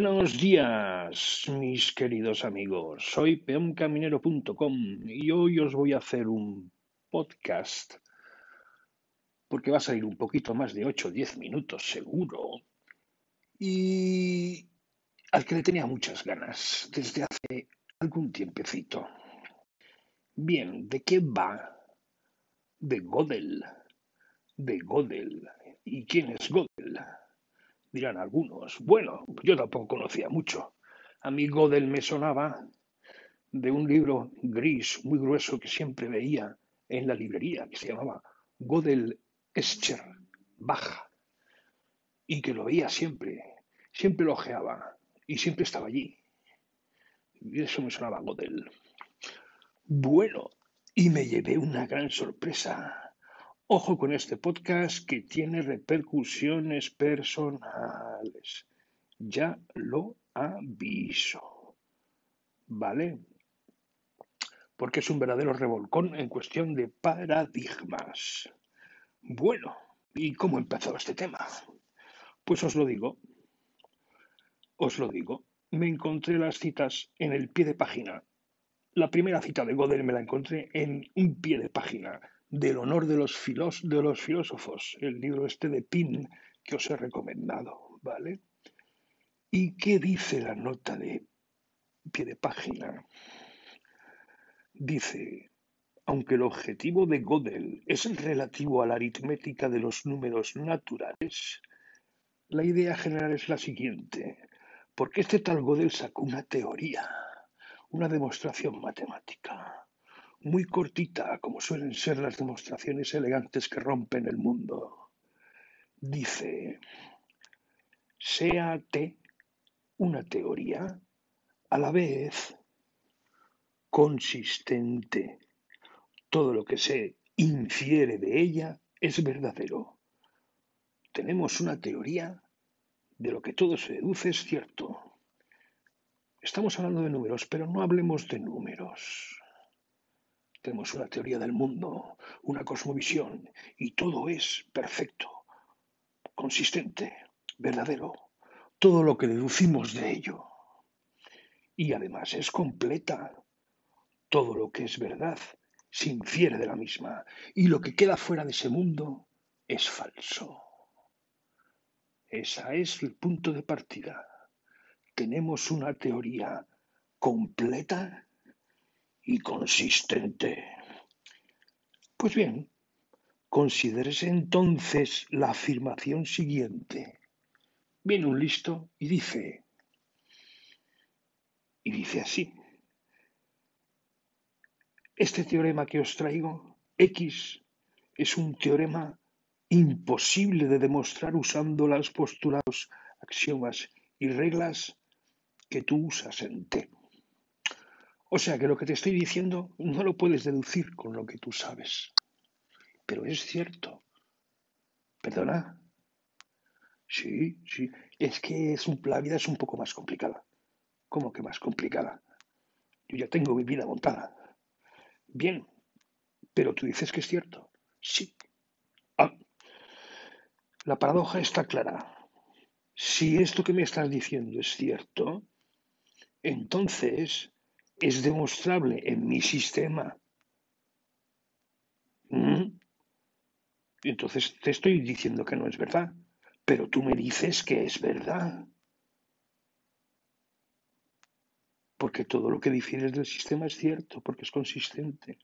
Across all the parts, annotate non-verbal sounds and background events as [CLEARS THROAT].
Buenos días, mis queridos amigos. Soy peoncaminero.com y hoy os voy a hacer un podcast porque va a salir un poquito más de 8 o 10 minutos seguro y al que le tenía muchas ganas desde hace algún tiempecito. Bien, ¿de qué va? De Godel. De Godel. ¿Y quién es Godel? Dirán algunos. Bueno, yo tampoco conocía mucho. A mí Godel me sonaba de un libro gris muy grueso que siempre veía en la librería, que se llamaba Godel Escher Baja, y que lo veía siempre, siempre lo ojeaba y siempre estaba allí. Y eso me sonaba Godel. Bueno, y me llevé una gran sorpresa Ojo con este podcast que tiene repercusiones personales. Ya lo aviso. ¿Vale? Porque es un verdadero revolcón en cuestión de paradigmas. Bueno, ¿y cómo empezó este tema? Pues os lo digo. Os lo digo. Me encontré las citas en el pie de página. La primera cita de Godel me la encontré en un pie de página del honor de los, filósofos, el libro este de Pin que os he recomendado, ¿vale? ¿Y qué dice la nota de pie de página? Dice, aunque el objetivo de Gödel es relativo a la aritmética de los números naturales, la idea general es la siguiente, porque este tal Gödel sacó una teoría, una demostración matemática muy cortita, como suelen ser las demostraciones elegantes que rompen el mundo. Dice, sea T una teoría a la vez consistente. Todo lo que se infiere de ella es verdadero. Tenemos una teoría de lo que todo se deduce es cierto. Estamos hablando de números, pero no hablemos de números. Tenemos una teoría del mundo, una cosmovisión, y todo es perfecto, consistente, verdadero, todo lo que deducimos de ello. Y además es completa. Todo lo que es verdad se infiere de la misma, y lo que queda fuera de ese mundo es falso. Ese es el punto de partida. Tenemos una teoría completa y consistente. Pues bien, considérese entonces la afirmación siguiente. Viene un listo y dice, y dice así, este teorema que os traigo, X, es un teorema imposible de demostrar usando los postulados, axiomas y reglas que tú usas en T. O sea que lo que te estoy diciendo no lo puedes deducir con lo que tú sabes. Pero es cierto. ¿Perdona? Sí, sí. Es que la vida es un poco más complicada. ¿Cómo que más complicada? Yo ya tengo mi vida montada. Bien, pero tú dices que es cierto. Sí. Ah. La paradoja está clara. Si esto que me estás diciendo es cierto, entonces es demostrable en mi sistema. ¿Mm? Entonces te estoy diciendo que no es verdad, pero tú me dices que es verdad. Porque todo lo que difieres del sistema es cierto, porque es consistente.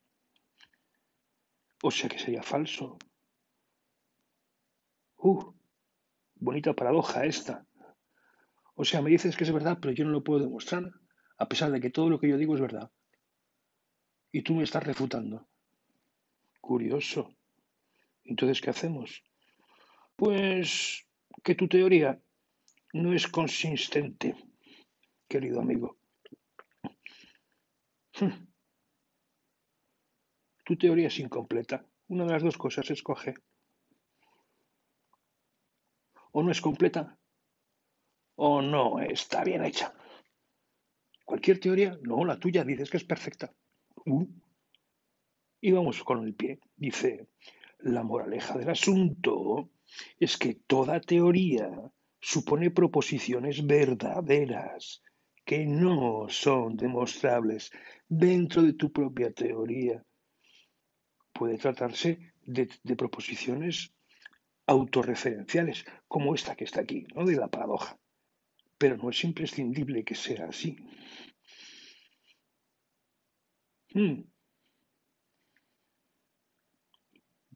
O sea que sería falso. Uh, bonita paradoja esta. O sea, me dices que es verdad, pero yo no lo puedo demostrar a pesar de que todo lo que yo digo es verdad. Y tú me estás refutando. Curioso. Entonces, ¿qué hacemos? Pues que tu teoría no es consistente, querido amigo. Tu teoría es incompleta. Una de las dos cosas escoge. O no es completa o no está bien hecha. Cualquier teoría, no, la tuya dices que es perfecta. Uh. Y vamos con el pie. Dice, la moraleja del asunto es que toda teoría supone proposiciones verdaderas que no son demostrables dentro de tu propia teoría. Puede tratarse de, proposiciones autorreferenciales, como esta que está aquí, ¿no? de la paradoja. Pero no es imprescindible que sea así. Hmm.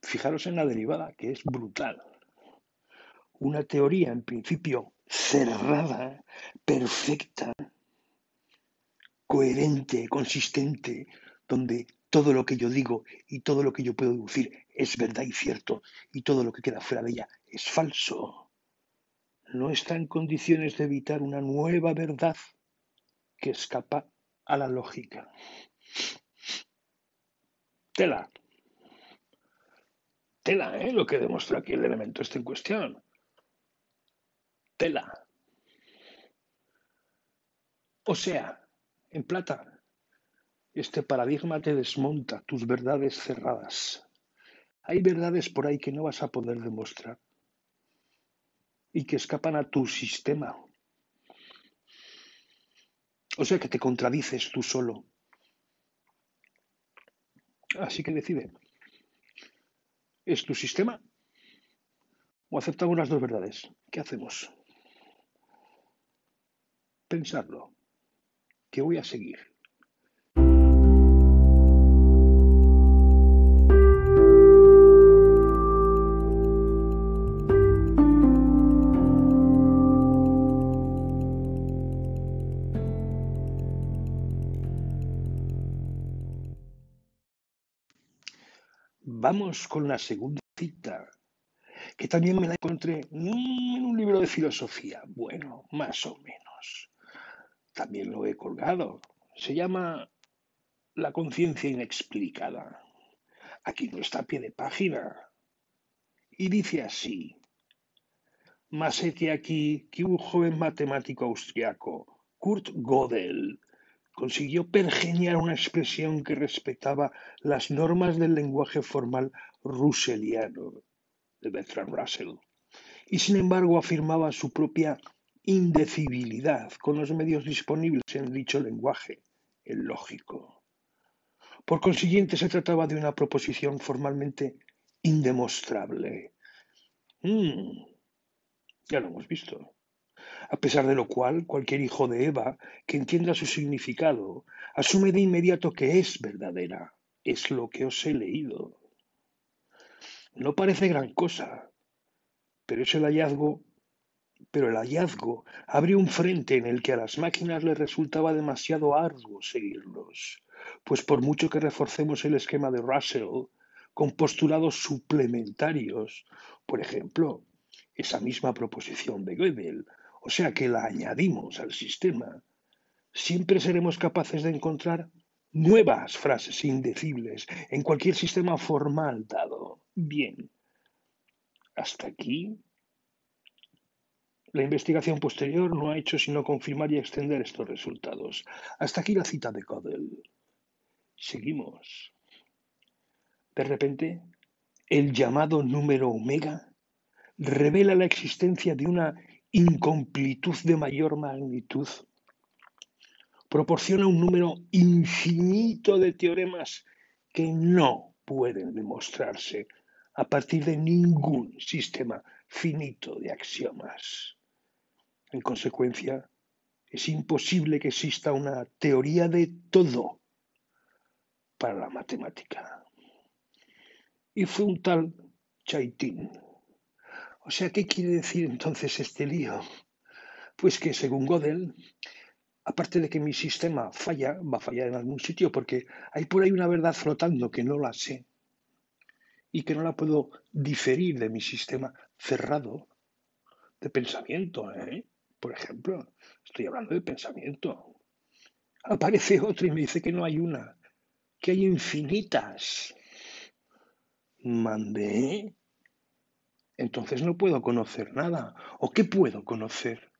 Fijaros en la derivada, que es brutal. Una teoría, en principio, cerrada, perfecta, coherente, consistente, donde todo lo que yo digo y todo lo que yo puedo deducir es verdad y cierto y todo lo que queda fuera de ella es falso. No está en condiciones de evitar una nueva verdad que escapa a la lógica. Tela. Tela, ¿eh? Lo que demuestra aquí el elemento está en cuestión. Tela. O sea, en plata, este paradigma te desmonta tus verdades cerradas. Hay verdades por ahí que no vas a poder demostrar y que escapan a tu sistema. O sea que te contradices tú solo. Así que decide. ¿Es tu sistema? ¿O aceptamos las dos verdades? ¿Qué hacemos? Pensarlo. ¿Qué voy a seguir? Vamos con la segunda cita, que también me la encontré en un libro de filosofía. Bueno, más o menos. También lo he colgado. Se llama La conciencia inexplicada. Aquí no está a pie de página. Y dice así. Más que aquí que un joven matemático austriaco, Kurt Gödel, consiguió pergeniar una expresión que respetaba las normas del lenguaje formal russelliano de Bertrand Russell y sin embargo afirmaba su propia indecibilidad con los medios disponibles en dicho lenguaje, el lógico. Por consiguiente, se trataba de una proposición formalmente indemostrable. Mm, ya lo hemos visto a pesar de lo cual cualquier hijo de Eva que entienda su significado asume de inmediato que es verdadera. Es lo que os he leído. No parece gran cosa, pero es el hallazgo, pero el hallazgo abrió un frente en el que a las máquinas les resultaba demasiado arduo seguirlos, pues por mucho que reforcemos el esquema de Russell con postulados suplementarios, por ejemplo, esa misma proposición de Gödel o sea que la añadimos al sistema, siempre seremos capaces de encontrar nuevas frases indecibles en cualquier sistema formal dado. Bien, hasta aquí la investigación posterior no ha hecho sino confirmar y extender estos resultados. Hasta aquí la cita de Gödel. Seguimos. De repente, el llamado número omega revela la existencia de una incompletud de mayor magnitud proporciona un número infinito de teoremas que no pueden demostrarse a partir de ningún sistema finito de axiomas. En consecuencia, es imposible que exista una teoría de todo para la matemática. Y fue un tal Chaitin o sea, ¿qué quiere decir entonces este lío? Pues que según Gödel, aparte de que mi sistema falla, va a fallar en algún sitio porque hay por ahí una verdad flotando que no la sé y que no la puedo diferir de mi sistema cerrado de pensamiento, ¿eh? Por ejemplo, estoy hablando de pensamiento. Aparece otro y me dice que no hay una, que hay infinitas. Mandé entonces no puedo conocer nada. ¿O qué puedo conocer?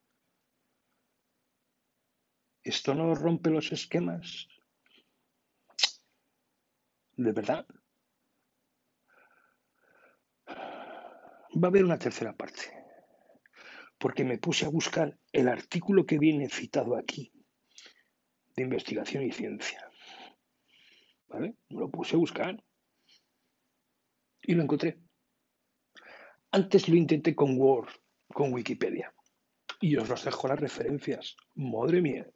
¿Esto no rompe los esquemas? ¿De verdad? Va a haber una tercera parte. porque me puse a buscar el artículo que viene citado aquí, de investigación y ciencia. ¿Vale? Lo puse a buscar y lo encontré. Antes lo intenté con Word, con Wikipedia. Y os los dejo las referencias. Madre mía.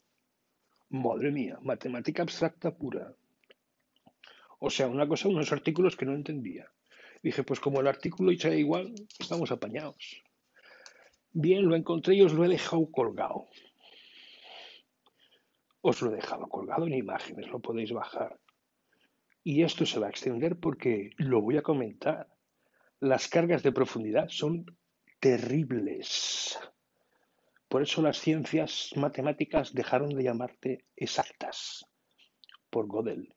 Madre mía. Matemática abstracta pura. O sea, una cosa, unos artículos que no entendía. Dije, pues como el artículo dice igual, estamos apañados. Bien, lo encontré y os lo he dejado colgado. Os lo he dejado colgado en imágenes, lo podéis bajar. Y esto se va a extender porque lo voy a comentar las cargas de profundidad son terribles. Por eso las ciencias matemáticas dejaron de llamarte exactas por Gödel.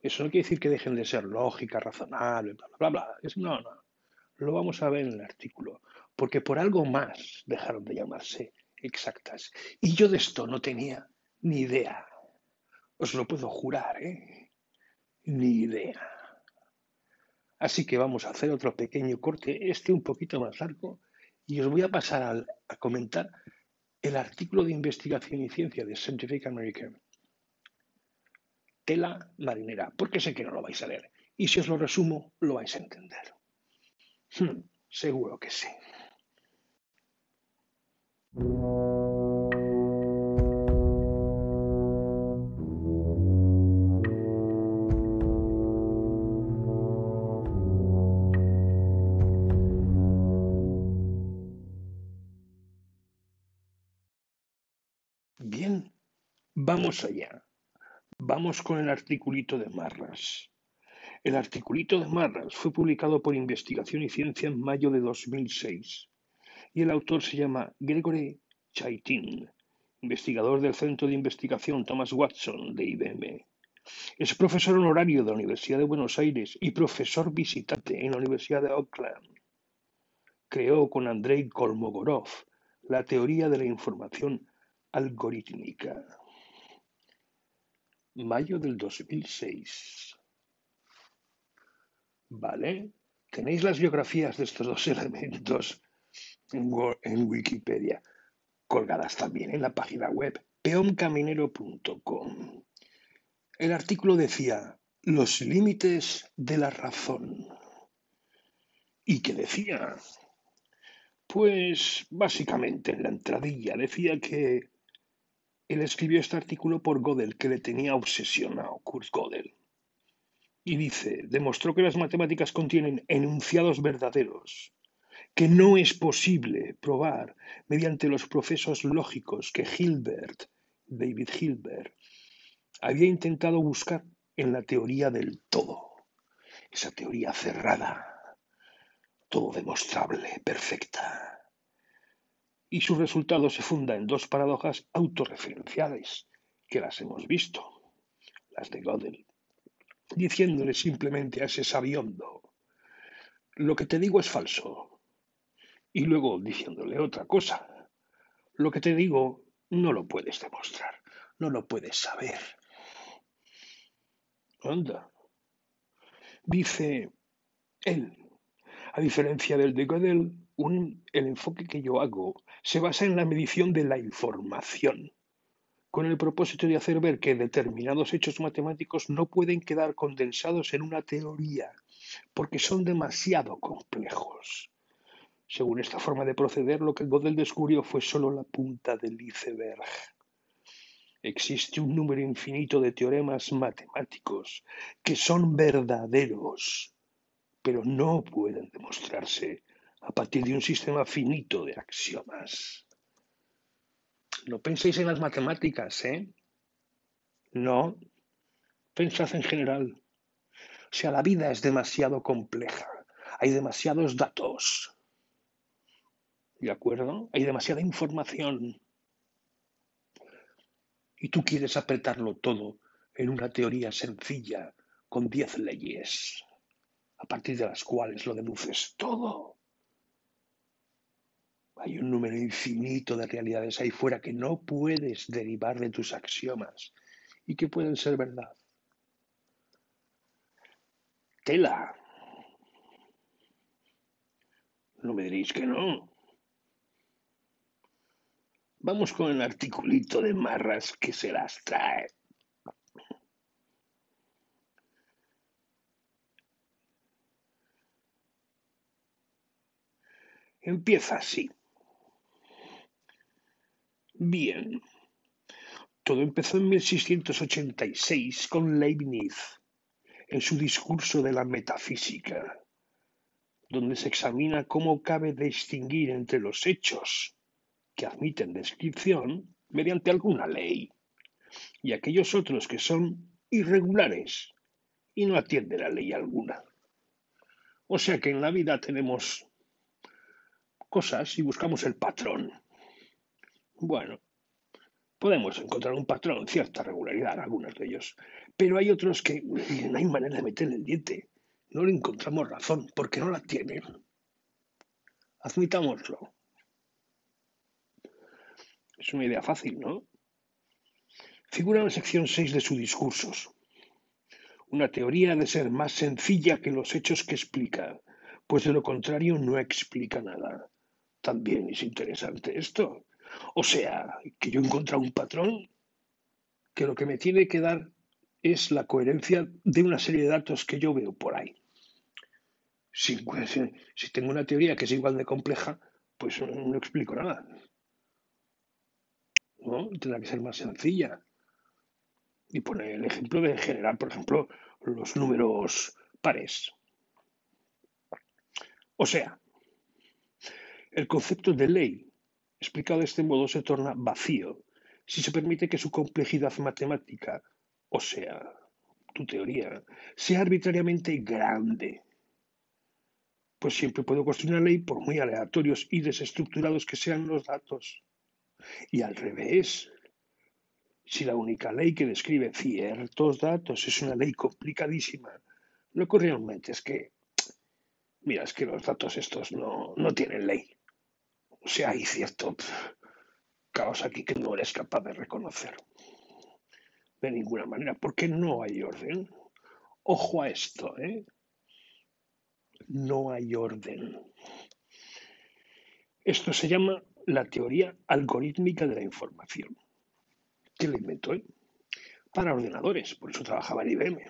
Eso no quiere decir que dejen de ser lógica, razonable, bla, bla, bla. no, no. Lo vamos a ver en el artículo. Porque por algo más dejaron de llamarse exactas. Y yo de esto no tenía ni idea. Os lo puedo jurar, ¿eh? Ni idea. Así que vamos a hacer otro pequeño corte, este un poquito más largo, y os voy a pasar a, comentar el artículo de investigación y ciencia de Scientific American. Tela marinera, porque sé que no lo vais a leer. Y si os lo resumo, lo vais a entender. Hmm, seguro que sí. Vamos allá. Vamos con el articulito de Marras. El articulito de Marras fue publicado por Investigación y Ciencia en mayo de 2006 y el autor se llama Gregory Chaitin, investigador del Centro de Investigación Thomas Watson de IBM. Es profesor honorario de la Universidad de Buenos Aires y profesor visitante en la Universidad de Oakland. Creó con Andrei Kolmogorov la teoría de la información algorítmica mayo del 2006. ¿Vale? Tenéis las biografías de estos dos [LAUGHS] elementos en, Wikipedia, colgadas también en la página web peoncaminero.com. El artículo decía los límites de la razón. ¿Y qué decía? Pues básicamente en la entradilla decía que él escribió este artículo por Gödel, que le tenía obsesionado, Kurt Gödel. Y dice, demostró que las matemáticas contienen enunciados verdaderos, que no es posible probar mediante los procesos lógicos que Hilbert, David Hilbert, había intentado buscar en la teoría del todo, esa teoría cerrada, todo demostrable, perfecta y su resultado se funda en dos paradojas autorreferenciales, que las hemos visto, las de Gödel, diciéndole simplemente a ese sabiondo, lo que te digo es falso, y luego diciéndole otra cosa, lo que te digo no lo puedes demostrar, no lo puedes saber. Anda. Dice él, a diferencia del de Gödel, el enfoque que yo hago se basa en la medición de la información, con el propósito de hacer ver que determinados hechos matemáticos no pueden quedar condensados en una teoría, porque son demasiado complejos. Según esta forma de proceder, lo que Gödel descubrió fue solo la punta del iceberg. Existe un número infinito de teoremas matemáticos que son verdaderos, pero no pueden demostrarse a partir de un sistema finito de axiomas. No penséis en las matemáticas, ¿eh? No, pensad en general. O sea, la vida es demasiado compleja. Hay demasiados datos. ¿De acuerdo? Hay demasiada información. Y tú quieres apretarlo todo en una teoría sencilla con diez leyes, a partir de las cuales lo deduces todo. Hay un número infinito de realidades ahí fuera que no puedes derivar de tus axiomas y que pueden ser verdad. Tela. No me diréis que no. Vamos con el articulito de marras que se las trae. Empieza así. Bien. Todo empezó en 1686 con Leibniz, en su discurso de la metafísica, donde se examina cómo cabe distinguir entre los hechos que admiten descripción mediante alguna ley y aquellos otros que son irregulares y no atienden a ley alguna. O sea que en la vida tenemos cosas y buscamos el patrón. Bueno, podemos encontrar un patrón, cierta regularidad en algunos de ellos, pero hay otros que no hay manera de meterle el diente. No le encontramos razón porque no la tienen. Admitámoslo. Es una idea fácil, ¿no? Figura en la sección 6 de su discursos. Una teoría de ser más sencilla que los hechos que explica, pues de lo contrario no explica nada. También es interesante esto. O sea, que yo he un patrón que lo que me tiene que dar es la coherencia de una serie de datos que yo veo por ahí. Si, si tengo una teoría que es igual de compleja, pues no explico nada. ¿no? Tendrá que ser más sencilla. Y pone el ejemplo de generar, por ejemplo, los números pares. O sea, el concepto de ley, explicado de este modo, se torna vacío si se permite que su complejidad matemática, o sea, tu teoría, sea arbitrariamente grande. Pues siempre puedo construir una ley por muy aleatorios y desestructurados que sean los datos. Y al revés, si la única ley que describe ciertos datos es una ley complicadísima, lo que realmente es que, mira, es que los datos estos no, no tienen ley. O sea, hay cierto caos aquí que no eres capaz de reconocer. De ninguna manera, porque no hay orden. Ojo a esto, ¿eh? No hay orden. Esto se llama la teoría algorítmica de la información. ¿Quién la inventó? Eh? Para ordenadores, por eso trabajaba en IBM.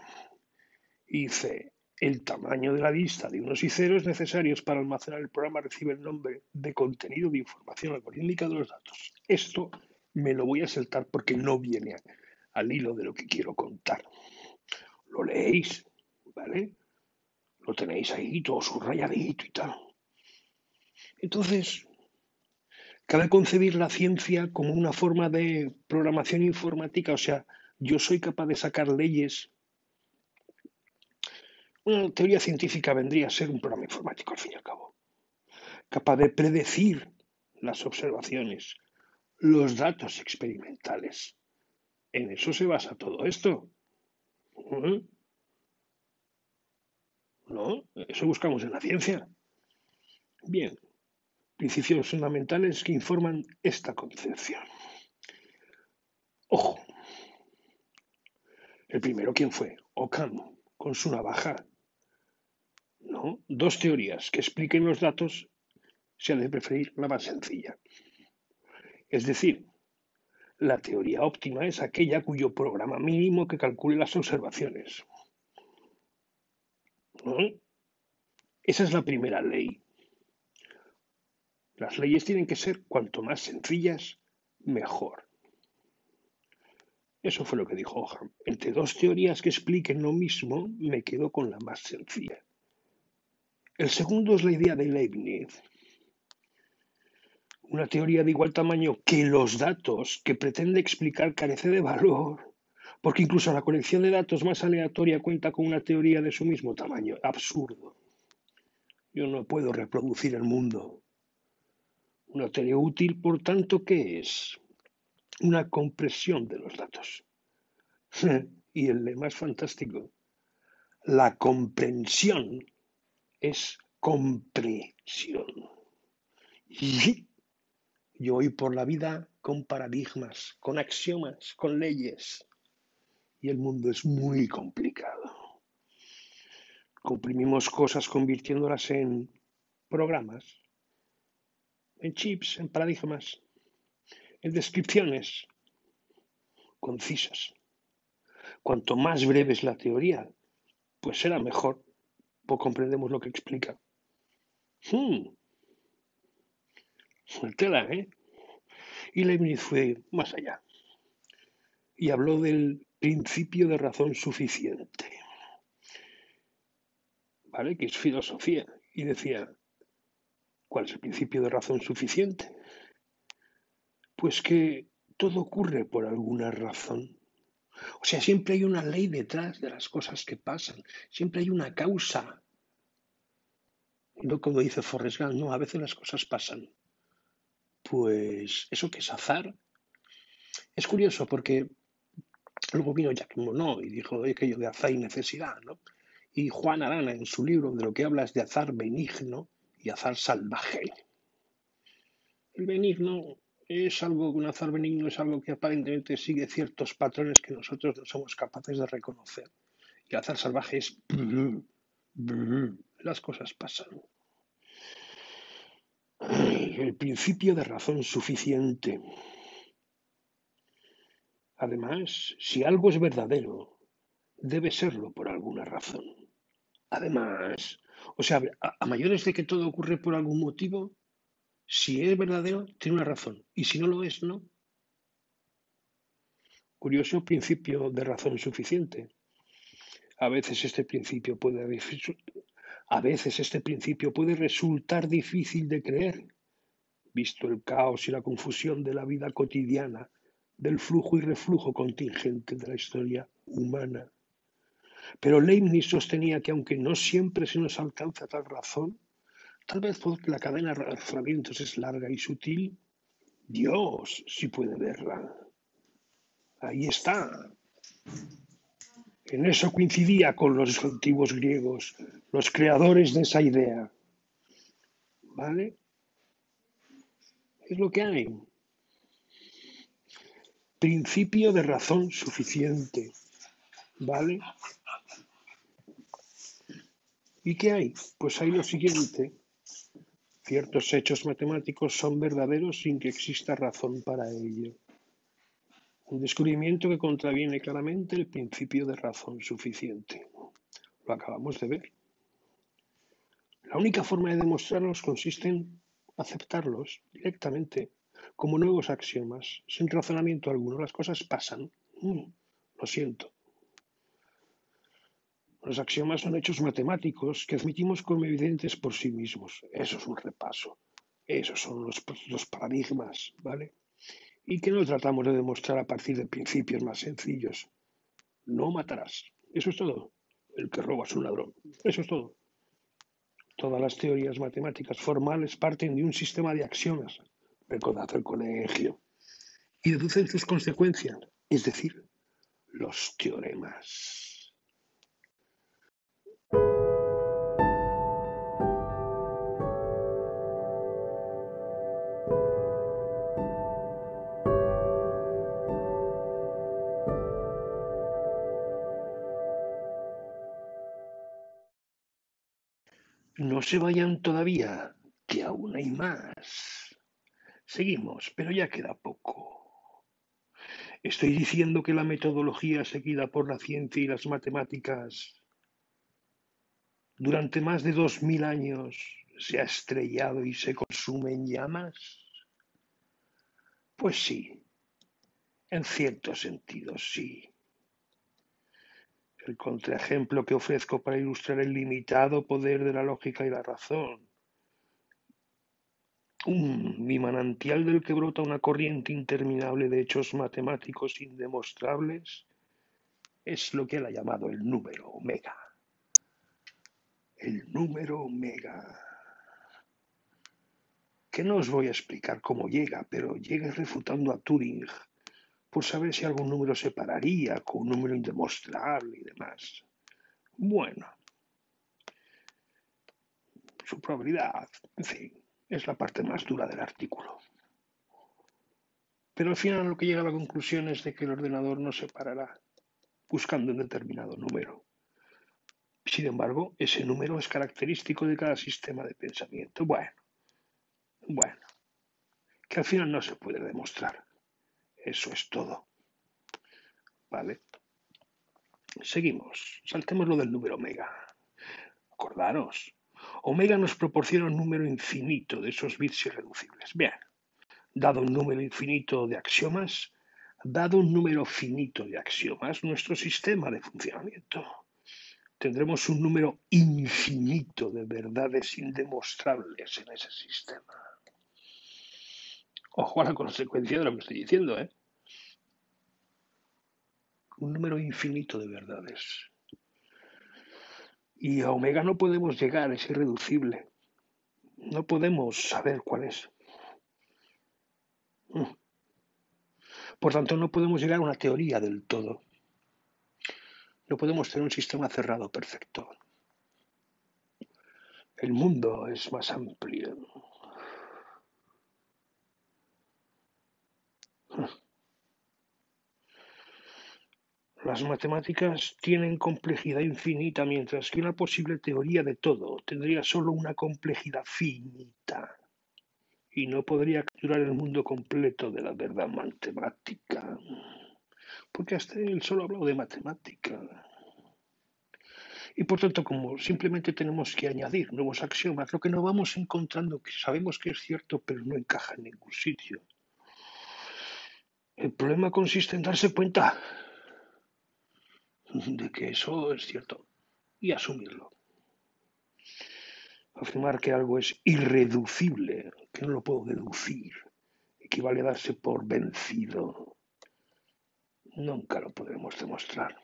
Y dice, el tamaño de la lista de unos y ceros necesarios para almacenar el programa recibe el nombre de contenido de información algorítmica de los datos. Esto me lo voy a saltar porque no viene al hilo de lo que quiero contar. Lo leéis, ¿vale? Lo tenéis ahí todo subrayadito y tal. Entonces, Cabe concebir la ciencia como una forma de programación informática, o sea, yo soy capaz de sacar leyes. Una teoría científica vendría a ser un programa informático, al fin y al cabo. Capaz de predecir las observaciones, los datos experimentales. En eso se basa todo esto. ¿Mm? ¿No? Eso buscamos en la ciencia. Bien, principios fundamentales que informan esta concepción. Ojo. El primero, ¿quién fue? Ockham, con su navaja. ¿No? Dos teorías que expliquen los datos se ha de preferir la más sencilla. Es decir, la teoría óptima es aquella cuyo programa mínimo que calcule las observaciones. Esa es la primera ley. Las leyes tienen que ser cuanto más sencillas, mejor. Eso fue lo que dijo Ogham. Entre dos teorías que expliquen lo mismo, me quedo con la más sencilla. El segundo es la idea de Leibniz. Una teoría de igual tamaño que los datos que pretende explicar carece de valor, porque incluso la colección de datos más aleatoria cuenta con una teoría de su mismo tamaño. Absurdo. Yo no puedo reproducir el mundo una teoría útil, por tanto, ¿qué es? Una compresión de los datos. [LAUGHS] y el es fantástico. La comprensión es comprensión. Y yo voy por la vida con paradigmas, con axiomas, con leyes. Y el mundo es muy complicado. Comprimimos cosas convirtiéndolas en programas, en chips, en paradigmas, en descripciones concisas. Cuanto más breve es la teoría, pues será mejor, pues comprendemos lo que explica. Hmm. Tela, ¿eh? Y Leibniz fue más allá y habló del principio de razón suficiente, ¿vale? Que es filosofía. Y decía, ¿cuál es el principio de razón suficiente? Pues que todo ocurre por alguna razón. O sea, siempre hay una ley detrás de las cosas que pasan, siempre hay una causa. No como dice Forrest Gump, no, a veces las cosas pasan. Pues eso que es azar. Es curioso porque luego vino Jack Monod y dijo aquello de azar y necesidad, ¿no? Y Juan Arana en su libro de lo que habla es de azar benigno y azar salvaje. El benigno es algo, un azar benigno es algo que aparentemente sigue ciertos patrones que nosotros no somos capaces de reconocer. Y el azar salvaje es [CLEARS THROAT] las cosas pasan. El principio de razón suficiente. Además, si algo es verdadero, debe serlo por alguna razón. Además, o sea, a, mayores de que todo ocurre por algún motivo, si es verdadero, tiene una razón. Y si no lo es, no. Curioso principio de razón suficiente. A veces este principio puede a veces este principio puede resultar difícil de creer, visto el caos y la confusión de la vida cotidiana, del flujo y reflujo contingente de la historia humana. Pero Leibniz sostenía que aunque no siempre se nos alcanza tal razón, tal vez la cadena de razonamientos es larga y sutil, Dios sí puede verla. Ahí está. En eso coincidía con los antiguos griegos, los creadores de esa idea. ¿Vale? Es lo que hay. Principio de razón suficiente. ¿Vale? ¿Y qué hay? Pues hay lo siguiente. Ciertos hechos matemáticos son verdaderos sin que exista razón para ello. Un descubrimiento que contraviene claramente el principio de razón suficiente. Lo acabamos de ver. La única forma de demostrarlos consiste en aceptarlos directamente como nuevos axiomas, sin razonamiento alguno. Las cosas pasan. Mm, lo siento. Los axiomas son hechos matemáticos que admitimos como evidentes por sí mismos. Eso es un repaso. Esos son los, los paradigmas, ¿vale? Y que no tratamos de demostrar a partir de principios más sencillos. No matarás. Eso es todo. El que roba es un ladrón. Eso es todo. Todas las teorías matemáticas formales parten de un sistema de axiomas. Recordad el colegio. Y deducen sus consecuencias, es decir, los teoremas. Se vayan todavía, que aún hay más. Seguimos, pero ya queda poco. Estoy diciendo que la metodología seguida por la ciencia y las matemáticas durante más de dos mil años se ha estrellado y se consume en llamas? Pues sí, en cierto sentido sí. El contraejemplo que ofrezco para ilustrar el limitado poder de la lógica y la razón. Un, mi manantial del que brota una corriente interminable de hechos matemáticos indemostrables es lo que él ha llamado el número omega el número omega. Que no os voy a explicar cómo llega, pero llega refutando a Turing por saber si algún número se pararía con un número indemostrable y demás. Bueno, su probabilidad, en fin, es la parte más dura del artículo. Pero al final lo que llega a la conclusión es de que el ordenador no se parará buscando un determinado número Sin embargo, ese número es característico de cada sistema de pensamiento. Bueno, bueno, que al final no se puede demostrar. Eso es todo. ¿Vale? Seguimos. Saltemos lo del número omega. Acordaros. Omega nos proporciona un número infinito de esos bits irreducibles. Bien, dado un número infinito de axiomas, dado un número finito de axiomas, nuestro sistema de funcionamiento tendremos un número infinito de verdades indemostrables en ese sistema. Ojo a la consecuencia de lo que estoy diciendo, ¿eh? Un número infinito de verdades. Y a omega no podemos llegar, es irreducible. No podemos saber cuál es. Mm. Por tanto, no podemos llegar a una teoría del todo. No podemos tener un sistema cerrado perfecto. El mundo es más amplio. Las matemáticas tienen complejidad infinita, mientras que una posible teoría de todo tendría solo una complejidad finita y no podría capturar el mundo completo de la verdad matemática porque hasta él solo ha hablado de matemática. Y por tanto, como simplemente tenemos que añadir nuevos axiomas, lo que nos vamos encontrando, que sabemos que es cierto, pero no encaja en ningún sitio. El problema consiste en darse cuenta de que eso es cierto y asumirlo. Afirmar que algo es irreducible, que no lo puedo deducir, equivale a darse por vencido nunca lo podremos demostrar.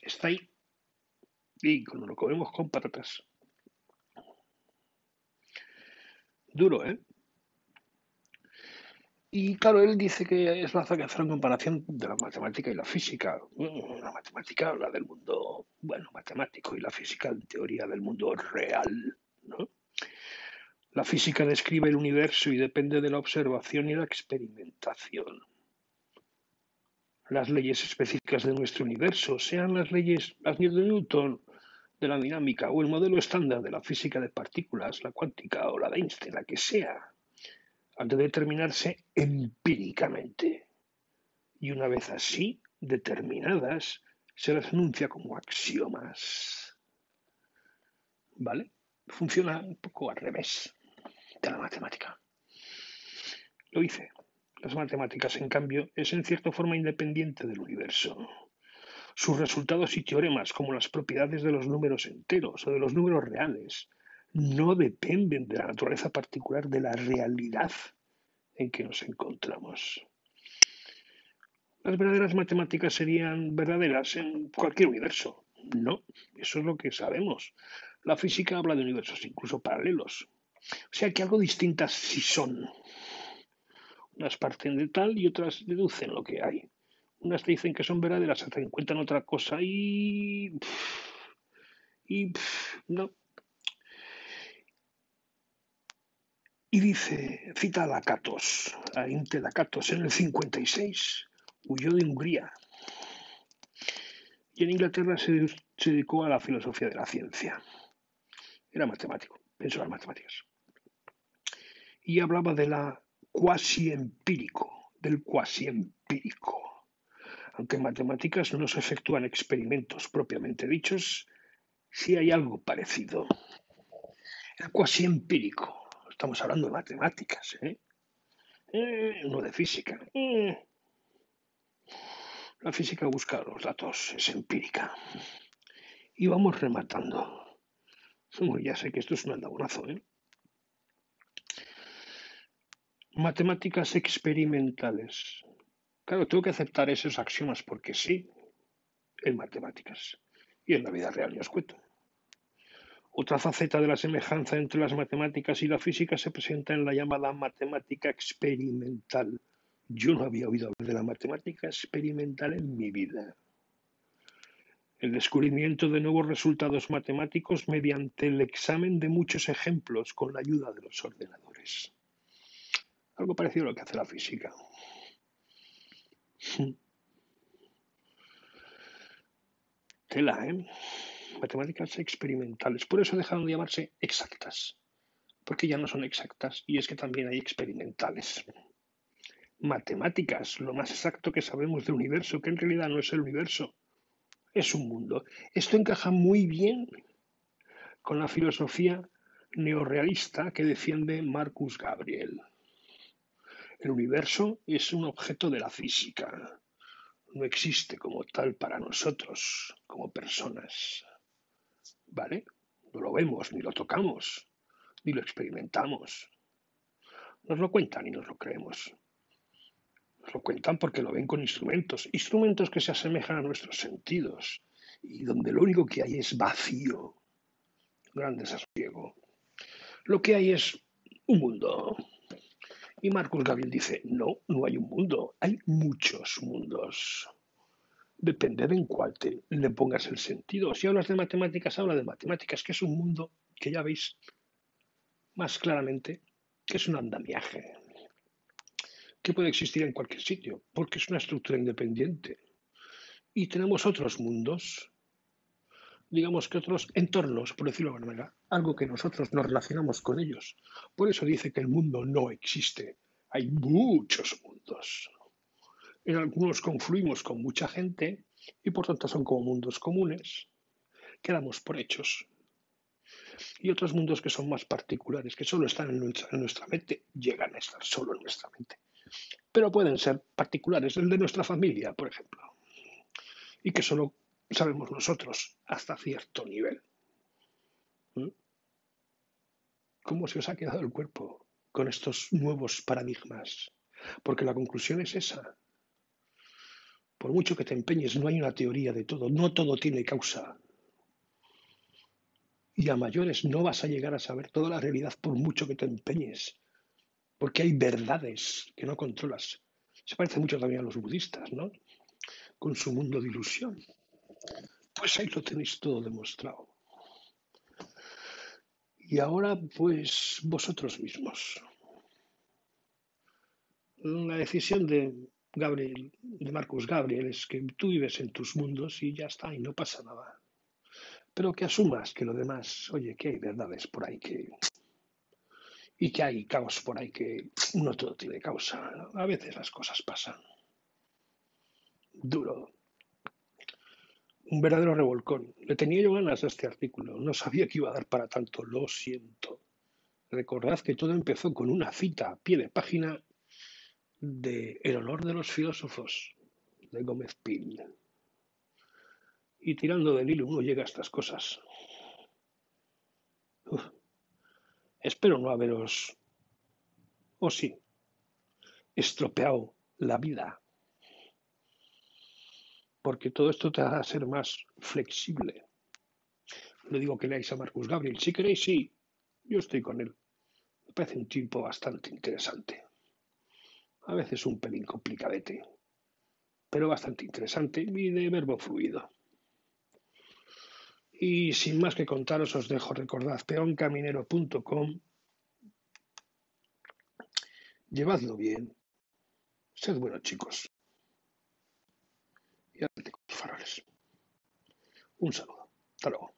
Está ahí. Y cuando lo comemos con patatas. Duro, ¿eh? Y claro, él dice que es la que hacer una comparación de la matemática y la física. La matemática habla del mundo, bueno, matemático y la física en teoría del mundo real, ¿no? La física describe el universo y depende de la observación y la experimentación las leyes específicas de nuestro universo, sean las leyes, las de Newton de la dinámica o el modelo estándar de la física de partículas, la cuántica o la de Einstein, la que sea, han de determinarse empíricamente. Y una vez así determinadas, se las enuncia como axiomas. ¿Vale? Funciona un poco al revés de la matemática. Lo hice. Las matemáticas, en cambio, es en cierta forma independiente del universo. Sus resultados y teoremas, como las propiedades de los números enteros o de los números reales, no dependen de la naturaleza particular de la realidad en que nos encontramos. Las verdaderas matemáticas serían verdaderas en cualquier universo. No, eso es lo que sabemos. La física habla de universos incluso paralelos. O sea que algo distintas sí son. Unas parten de tal y otras deducen lo que hay. Unas te dicen que son verdaderas, otras encuentran otra cosa y. Y. no. Y dice, cita a Lakatos, a Inte Lakatos, en el 56, huyó de Hungría. Y en Inglaterra se, se dedicó a la filosofía de la ciencia. Era matemático, pensó en las matemáticas. Y hablaba de la cuasi empírico, del cuasi empírico. Aunque en matemáticas no se efectúan experimentos propiamente dichos, sí hay algo parecido. El cuasi empírico, estamos hablando de matemáticas, ¿eh? eh no de física. Eh. La física busca los datos, es empírica. Y vamos rematando. ya sé que esto es un aldabonazo, ¿eh? Matemáticas experimentales. Claro, tengo que aceptar esos axiomas porque sí, en matemáticas. Y en la vida real, ya os cuento. Otra faceta de la semejanza entre las matemáticas y la física se presenta en la llamada matemática experimental. Yo no había oído hablar de la matemática experimental en mi vida. El descubrimiento de nuevos resultados matemáticos mediante el examen de muchos ejemplos con la ayuda de los ordenadores. Algo parecido a lo que hace la física. Tela, ¿eh? Matemáticas experimentales. Por eso dejaron de llamarse exactas, porque ya no son exactas y es que también hay experimentales. Matemáticas, lo más exacto que sabemos del universo, que en realidad no es el universo, es un mundo. Esto encaja muy bien con la filosofía neorrealista que defiende Marcus Gabriel. El universo es un objeto de la física, no existe como tal para nosotros, como personas. ¿Vale? No lo vemos, ni lo tocamos, ni lo experimentamos. Nos lo cuentan y nos lo creemos. Nos lo cuentan porque lo ven con instrumentos, instrumentos que se asemejan a nuestros sentidos y donde lo único que hay es vacío, gran desasosiego. Lo que hay es un mundo. Y Marcus Gabriel dice, no, no hay un mundo, hay muchos mundos. Depende de en cuál te le pongas el sentido. Si hablas de matemáticas, habla de matemáticas, que es un mundo que ya veis más claramente que es un andamiaje, que puede existir en cualquier sitio, porque es una estructura independiente. Y tenemos otros mundos digamos que otros entornos, por decirlo de alguna manera, algo que nosotros nos relacionamos con ellos. Por eso dice que el mundo no existe. Hay muchos mundos. En algunos confluimos con mucha gente y por tanto son como mundos comunes. Quedamos por hechos. Y otros mundos que son más particulares, que solo están en nuestra, en nuestra mente, llegan a estar solo en nuestra mente. Pero pueden ser particulares, el de nuestra familia, por ejemplo. Y que solo sabemos nosotros hasta cierto nivel. ¿Mm? ¿Cómo se os ha quedado el cuerpo con estos nuevos paradigmas? Porque la conclusión es esa. Por mucho que te empeñes, no hay una teoría de todo, no todo tiene causa. Y a mayores no vas a llegar a saber toda la realidad por mucho que te empeñes, porque hay verdades que no controlas. Se parece mucho también a los budistas, ¿no? Con su mundo de ilusión. Pues ahí lo tenéis todo demostrado. Y ahora, pues vosotros mismos. La decisión de Gabriel, de Marcus Gabriel, es que tú vives en tus mundos y ya está, y no pasa nada. Pero que asumas que lo demás, oye, que hay verdades por ahí que. y que hay caos por ahí que no todo tiene causa. A veces las cosas pasan. Duro, un verdadero revolcón. Le tenía yo ganas a este artículo, no sabía que iba a dar para tanto, lo siento. Recordad que todo empezó con una cita a pie de página de El honor de los filósofos de Gómez Pil. Y tirando del hilo uno llega a estas cosas. Espero no haberos, o sí, estropeado la vida porque todo esto te hará ser más flexible. No digo que leáis a Marcus Gabriel, si queréis, sí, yo estoy con él. Me parece un tipo bastante interesante. A veces un pelín complicadete, pero bastante interesante y de verbo fluido. Y sin más que contaros, os dejo recordad peoncaminero.com. Llevadlo bien. Sed buenos chicos y con los faroles. Un saludo. Hasta luego.